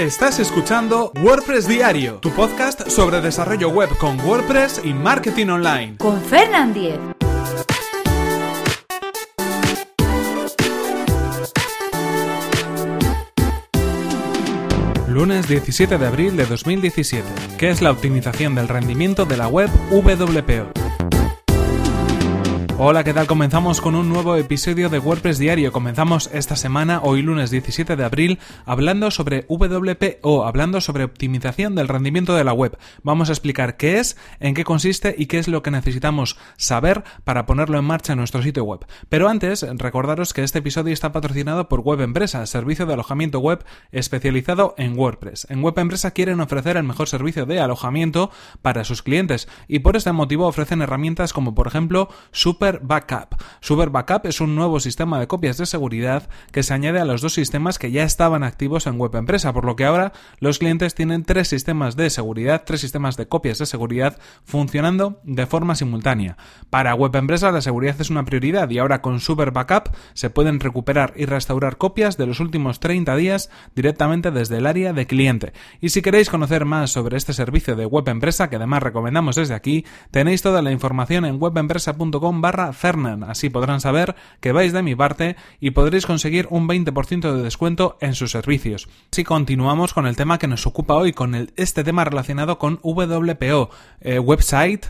Estás escuchando WordPress Diario, tu podcast sobre desarrollo web con WordPress y marketing online. Con Fernand Diez. Lunes 17 de abril de 2017. ¿Qué es la optimización del rendimiento de la web WPO? Hola, ¿qué tal? Comenzamos con un nuevo episodio de WordPress Diario. Comenzamos esta semana, hoy lunes 17 de abril, hablando sobre WPO, hablando sobre optimización del rendimiento de la web. Vamos a explicar qué es, en qué consiste y qué es lo que necesitamos saber para ponerlo en marcha en nuestro sitio web. Pero antes, recordaros que este episodio está patrocinado por Web Empresa, servicio de alojamiento web especializado en WordPress. En Web Empresa quieren ofrecer el mejor servicio de alojamiento para sus clientes y por este motivo ofrecen herramientas como por ejemplo Super Backup. Super Backup es un nuevo sistema de copias de seguridad que se añade a los dos sistemas que ya estaban activos en Web Empresa, por lo que ahora los clientes tienen tres sistemas de seguridad, tres sistemas de copias de seguridad funcionando de forma simultánea. Para Web Empresa la seguridad es una prioridad y ahora con Super Backup se pueden recuperar y restaurar copias de los últimos 30 días directamente desde el área de cliente. Y si queréis conocer más sobre este servicio de Web Empresa, que además recomendamos desde aquí, tenéis toda la información en webempresa.com barra Fernan. Así podrán saber que vais de mi parte y podréis conseguir un 20% de descuento en sus servicios. Si continuamos con el tema que nos ocupa hoy, con este tema relacionado con WPO, eh, website,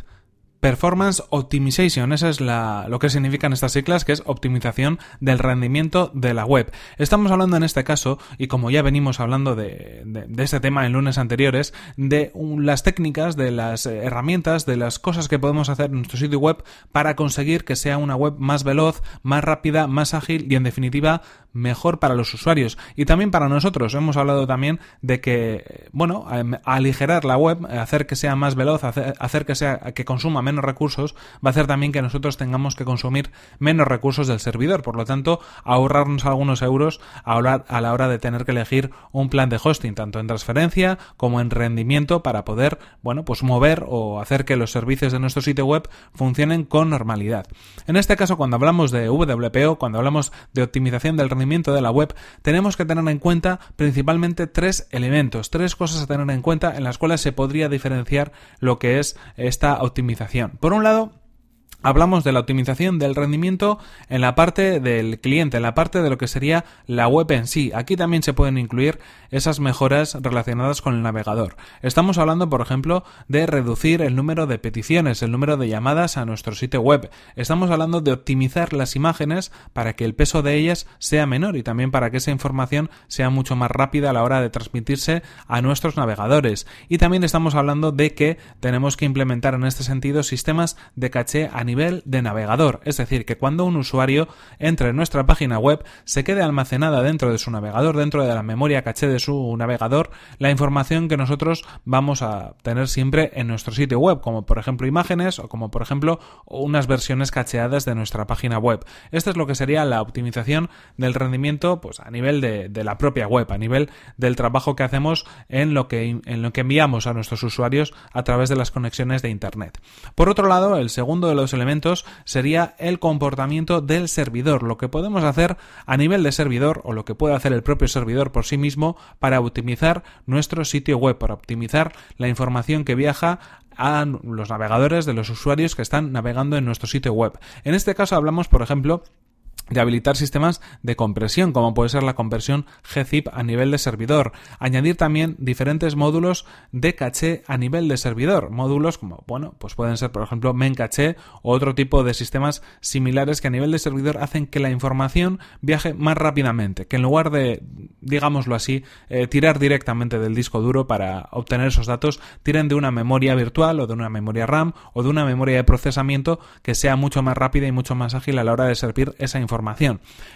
Performance Optimization, esa es la, lo que significan estas siglas, que es optimización del rendimiento de la web. Estamos hablando en este caso, y como ya venimos hablando de, de, este tema en lunes anteriores, de las técnicas, de las herramientas, de las cosas que podemos hacer en nuestro sitio web para conseguir que sea una web más veloz, más rápida, más ágil y en definitiva mejor para los usuarios y también para nosotros. Hemos hablado también de que, bueno, aligerar la web, hacer que sea más veloz, hacer, hacer que sea que consuma menos recursos, va a hacer también que nosotros tengamos que consumir menos recursos del servidor. Por lo tanto, ahorrarnos algunos euros a la hora de tener que elegir un plan de hosting, tanto en transferencia como en rendimiento, para poder, bueno, pues mover o hacer que los servicios de nuestro sitio web funcionen con normalidad. En este caso, cuando hablamos de WPO, cuando hablamos de optimización del rendimiento de la web, tenemos que tener en cuenta principalmente tres elementos, tres cosas a tener en cuenta en las cuales se podría diferenciar lo que es esta optimización. Por un lado, Hablamos de la optimización del rendimiento en la parte del cliente, en la parte de lo que sería la web en sí. Aquí también se pueden incluir esas mejoras relacionadas con el navegador. Estamos hablando, por ejemplo, de reducir el número de peticiones, el número de llamadas a nuestro sitio web. Estamos hablando de optimizar las imágenes para que el peso de ellas sea menor y también para que esa información sea mucho más rápida a la hora de transmitirse a nuestros navegadores. Y también estamos hablando de que tenemos que implementar en este sentido sistemas de caché a nivel de navegador, es decir, que cuando un usuario entre en nuestra página web se quede almacenada dentro de su navegador, dentro de la memoria caché de su navegador, la información que nosotros vamos a tener siempre en nuestro sitio web, como por ejemplo imágenes o como por ejemplo unas versiones cacheadas de nuestra página web. Esto es lo que sería la optimización del rendimiento pues a nivel de, de la propia web, a nivel del trabajo que hacemos en lo que, en lo que enviamos a nuestros usuarios a través de las conexiones de internet. Por otro lado, el segundo de los elementos sería el comportamiento del servidor, lo que podemos hacer a nivel de servidor o lo que puede hacer el propio servidor por sí mismo para optimizar nuestro sitio web, para optimizar la información que viaja a los navegadores de los usuarios que están navegando en nuestro sitio web. En este caso hablamos, por ejemplo, de habilitar sistemas de compresión, como puede ser la conversión gzip a nivel de servidor. Añadir también diferentes módulos de caché a nivel de servidor. Módulos como, bueno, pues pueden ser, por ejemplo, Memcache o otro tipo de sistemas similares que a nivel de servidor hacen que la información viaje más rápidamente, que en lugar de, digámoslo así, eh, tirar directamente del disco duro para obtener esos datos, tiren de una memoria virtual o de una memoria RAM o de una memoria de procesamiento que sea mucho más rápida y mucho más ágil a la hora de servir esa información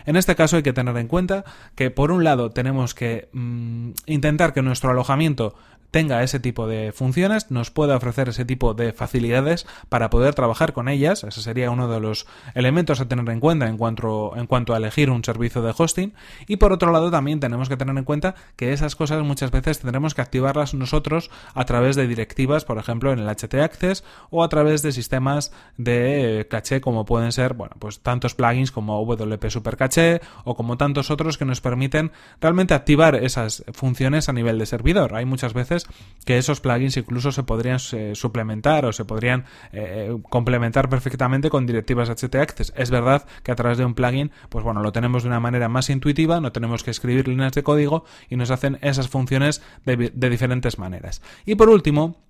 en este caso hay que tener en cuenta que por un lado tenemos que mm, intentar que nuestro alojamiento tenga ese tipo de funciones, nos pueda ofrecer ese tipo de facilidades para poder trabajar con ellas. Ese sería uno de los elementos a tener en cuenta en cuanto, en cuanto a elegir un servicio de hosting. Y por otro lado, también tenemos que tener en cuenta que esas cosas muchas veces tendremos que activarlas nosotros a través de directivas, por ejemplo, en el HT Access o a través de sistemas de caché como pueden ser, bueno, pues tantos plugins como WP Super Caché o como tantos otros que nos permiten realmente activar esas funciones a nivel de servidor. Hay muchas veces que esos plugins incluso se podrían eh, suplementar o se podrían eh, complementar perfectamente con directivas HT Access. Es verdad que a través de un plugin, pues bueno, lo tenemos de una manera más intuitiva, no tenemos que escribir líneas de código y nos hacen esas funciones de diferentes maneras. Y por último,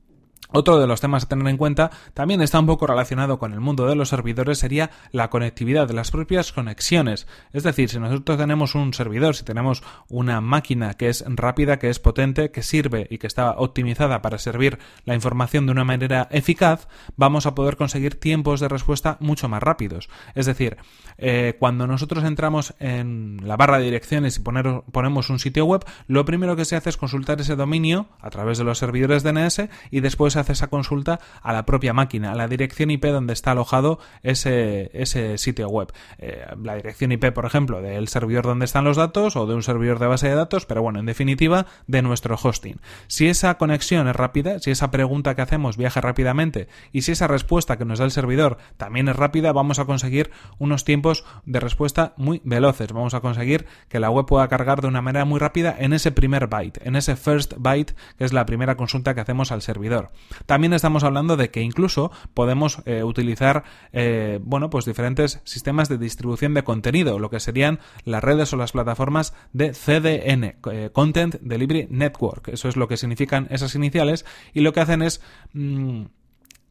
otro de los temas a tener en cuenta también está un poco relacionado con el mundo de los servidores sería la conectividad de las propias conexiones. Es decir, si nosotros tenemos un servidor, si tenemos una máquina que es rápida, que es potente, que sirve y que está optimizada para servir la información de una manera eficaz, vamos a poder conseguir tiempos de respuesta mucho más rápidos. Es decir, eh, cuando nosotros entramos en la barra de direcciones y ponemos un sitio web, lo primero que se hace es consultar ese dominio a través de los servidores DNS y después esa consulta a la propia máquina, a la dirección IP donde está alojado ese, ese sitio web. Eh, la dirección IP, por ejemplo, del servidor donde están los datos o de un servidor de base de datos, pero bueno, en definitiva, de nuestro hosting. Si esa conexión es rápida, si esa pregunta que hacemos viaja rápidamente y si esa respuesta que nos da el servidor también es rápida, vamos a conseguir unos tiempos de respuesta muy veloces. Vamos a conseguir que la web pueda cargar de una manera muy rápida en ese primer byte, en ese first byte, que es la primera consulta que hacemos al servidor. También estamos hablando de que incluso podemos eh, utilizar eh, bueno, pues diferentes sistemas de distribución de contenido, lo que serían las redes o las plataformas de CDN, eh, Content Delivery Network. Eso es lo que significan esas iniciales y lo que hacen es mm,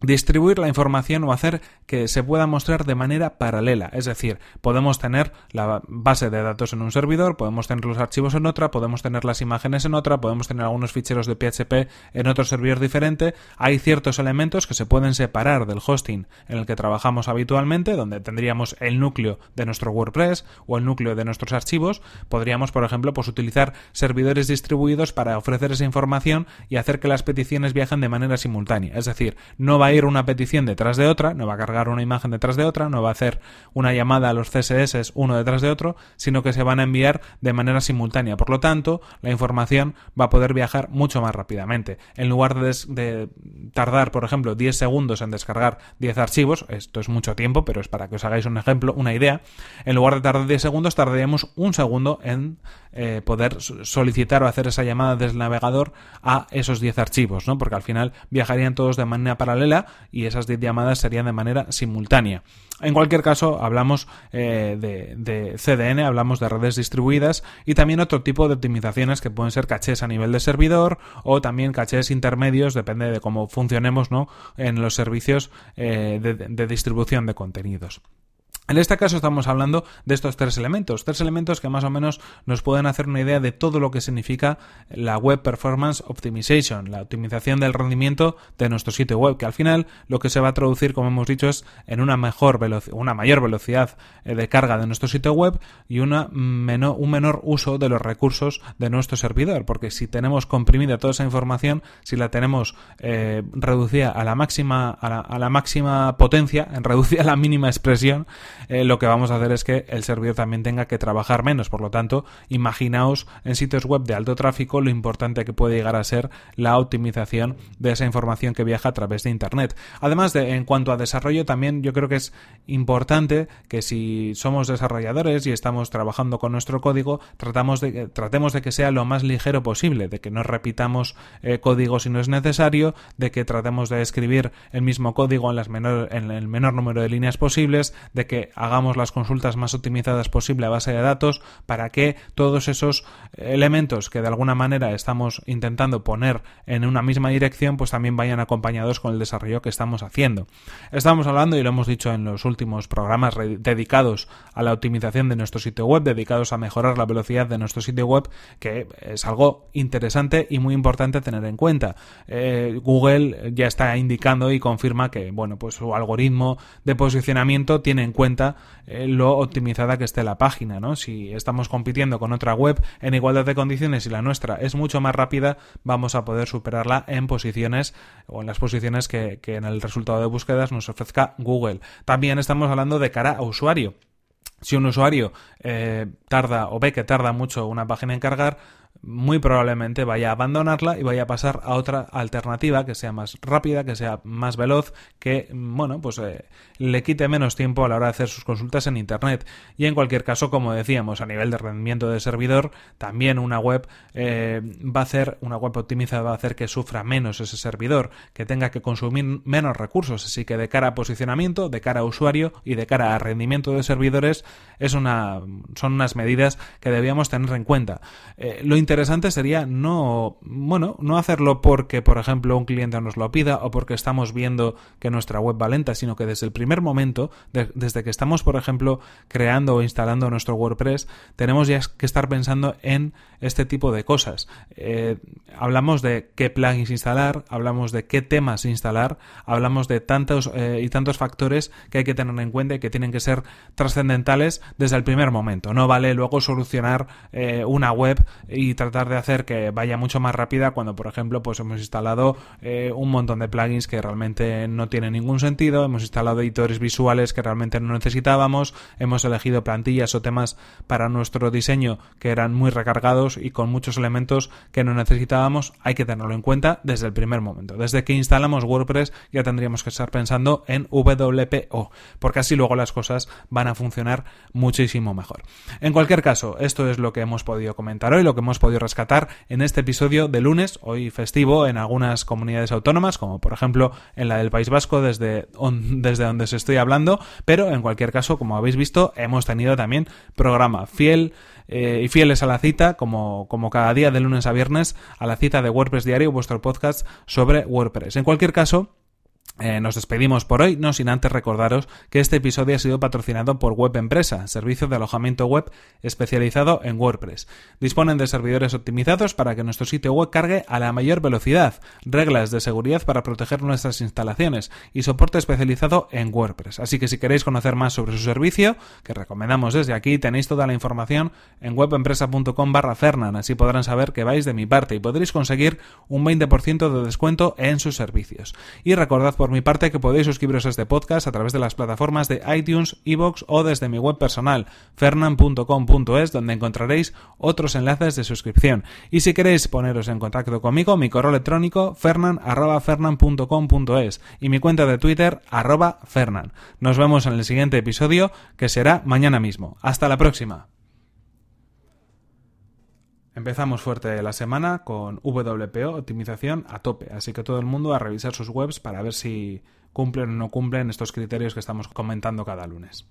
distribuir la información o hacer que se pueda mostrar de manera paralela. Es decir, podemos tener la base de datos en un servidor, podemos tener los archivos en otra, podemos tener las imágenes en otra, podemos tener algunos ficheros de PHP en otro servidor diferente. Hay ciertos elementos que se pueden separar del hosting en el que trabajamos habitualmente, donde tendríamos el núcleo de nuestro WordPress o el núcleo de nuestros archivos. Podríamos, por ejemplo, pues utilizar servidores distribuidos para ofrecer esa información y hacer que las peticiones viajen de manera simultánea. Es decir, no va a ir una petición detrás de otra, no va a cargar una imagen detrás de otra, no va a hacer una llamada a los CSS uno detrás de otro, sino que se van a enviar de manera simultánea. Por lo tanto, la información va a poder viajar mucho más rápidamente. En lugar de, tardar, por ejemplo, 10 segundos en descargar 10 archivos, esto es mucho tiempo, pero es para que os hagáis un ejemplo, una idea, en lugar de tardar 10 segundos, tardaríamos un segundo en eh, poder solicitar o hacer esa llamada desde el navegador a esos 10 archivos, ¿no? Porque al final viajarían todos de manera paralela y esas 10 llamadas serían de manera simultánea. En cualquier caso, hablamos eh, de, CDN, hablamos de redes distribuidas y también otro tipo de optimizaciones que pueden ser cachés a nivel de servidor o también cachés intermedios, depende de cómo funcionemos ¿no? en los servicios eh, de distribución de contenidos. En este caso estamos hablando de estos tres elementos, tres elementos que más o menos nos pueden hacer una idea de todo lo que significa la Web Performance Optimization, la optimización del rendimiento de nuestro sitio web, que al final lo que se va a traducir, como hemos dicho, es en una mejor una mayor velocidad eh, de carga de nuestro sitio web y una menor, un menor uso de los recursos de nuestro servidor, porque si tenemos comprimida toda esa información, si la tenemos eh, reducida a la máxima a la, a la máxima potencia, en reducida a la mínima expresión, eh, lo que vamos a hacer es que el servidor también tenga que trabajar menos. Por lo tanto, imaginaos en sitios web de alto tráfico lo importante que puede llegar a ser la optimización de esa información que viaja a través de Internet. Además, de, en cuanto a desarrollo, también yo creo que es importante que si somos desarrolladores y estamos trabajando con nuestro código, tratamos de, tratemos de que sea lo más ligero posible, de que no repitamos eh, código si no es necesario, de que tratemos de escribir el mismo código en, las menor, en el menor número de líneas posibles, de que hagamos las consultas más optimizadas posible a base de datos para que todos esos elementos que de alguna manera estamos intentando poner en una misma dirección pues también vayan acompañados con el desarrollo que estamos haciendo. Estamos hablando y lo hemos dicho en los últimos programas dedicados a la optimización de nuestro sitio web, dedicados a mejorar la velocidad de nuestro sitio web, que es algo interesante y muy importante tener en cuenta. Eh, Google ya está indicando y confirma que bueno pues su algoritmo de posicionamiento tiene en cuenta eh, lo optimizada que esté la página, ¿no? Si estamos compitiendo con otra web en igualdad de condiciones y la nuestra es mucho más rápida, vamos a poder superarla en posiciones o en las posiciones que, que en el resultado de búsquedas nos ofrezca Google. También estamos hablando de cara a usuario. Si un usuario eh, tarda o ve que tarda mucho una página en cargar, muy probablemente vaya a abandonarla y vaya a pasar a otra alternativa que sea más rápida, que sea más veloz, que, bueno, pues eh, le quite menos tiempo a la hora de hacer sus consultas en Internet. Y en cualquier caso, como decíamos, a nivel de rendimiento de servidor, también una web eh, va a hacer, una web optimizada va a hacer que sufra menos ese servidor, que tenga que consumir menos recursos. Así que de cara a posicionamiento, de cara a usuario y de cara a rendimiento de servidores, es una, son unas medidas que debíamos tener en cuenta. Eh, lo interesante sería no, bueno, no hacerlo porque, por ejemplo, un cliente nos lo pida o porque estamos viendo que nuestra web va lenta, sino que desde el primer momento, desde que estamos, por ejemplo, creando o instalando nuestro WordPress, tenemos ya que estar pensando en este tipo de cosas. Eh, hablamos de qué plugins instalar, hablamos de qué temas instalar, hablamos de tantos eh, y tantos factores que hay que tener en cuenta y que tienen que ser trascendentales desde el primer momento. No vale luego solucionar eh, una web y tratar de hacer que vaya mucho más rápida cuando, por ejemplo, pues hemos instalado eh, un montón de plugins que realmente no tienen ningún sentido, hemos instalado editores visuales que realmente no necesitábamos, hemos elegido plantillas o temas para nuestro diseño que eran muy recargados y con muchos elementos que no necesitábamos, hay que tenerlo en cuenta desde el primer momento. Desde que instalamos WordPress ya tendríamos que estar pensando en WPO, porque así luego las cosas van a funcionar muchísimo mejor. En cualquier caso, esto es lo que hemos podido comentar hoy, lo que hemos podido rescatar en este episodio de lunes, hoy festivo en algunas comunidades autónomas, como por ejemplo en la del País Vasco, desde, desde donde se estoy hablando, pero en cualquier caso, como habéis visto, hemos tenido también programa fiel eh, y fieles a la cita, como, como cada día de lunes a viernes, a la cita de WordPress Diario, vuestro podcast sobre WordPress. En cualquier caso, eh, nos despedimos por hoy, no sin antes recordaros que este episodio ha sido patrocinado por Web Empresa, servicio de alojamiento web especializado en WordPress. Disponen de servidores optimizados para que nuestro sitio web cargue a la mayor velocidad, reglas de seguridad para proteger nuestras instalaciones y soporte especializado en WordPress. Así que si queréis conocer más sobre su servicio, que recomendamos desde aquí, tenéis toda la información en webempresa.com barra Fernan, así podrán saber que vais de mi parte y podréis conseguir un 20% de descuento en sus servicios. Y por mi parte que podéis suscribiros a este podcast a través de las plataformas de iTunes, Evox o desde mi web personal fernan.com.es donde encontraréis otros enlaces de suscripción. Y si queréis poneros en contacto conmigo, mi correo electrónico fernan.fernan.com.es y mi cuenta de Twitter arroba fernan. Nos vemos en el siguiente episodio que será mañana mismo. Hasta la próxima. Empezamos fuerte la semana con WPO, optimización a tope, así que todo el mundo a revisar sus webs para ver si cumplen o no cumplen estos criterios que estamos comentando cada lunes.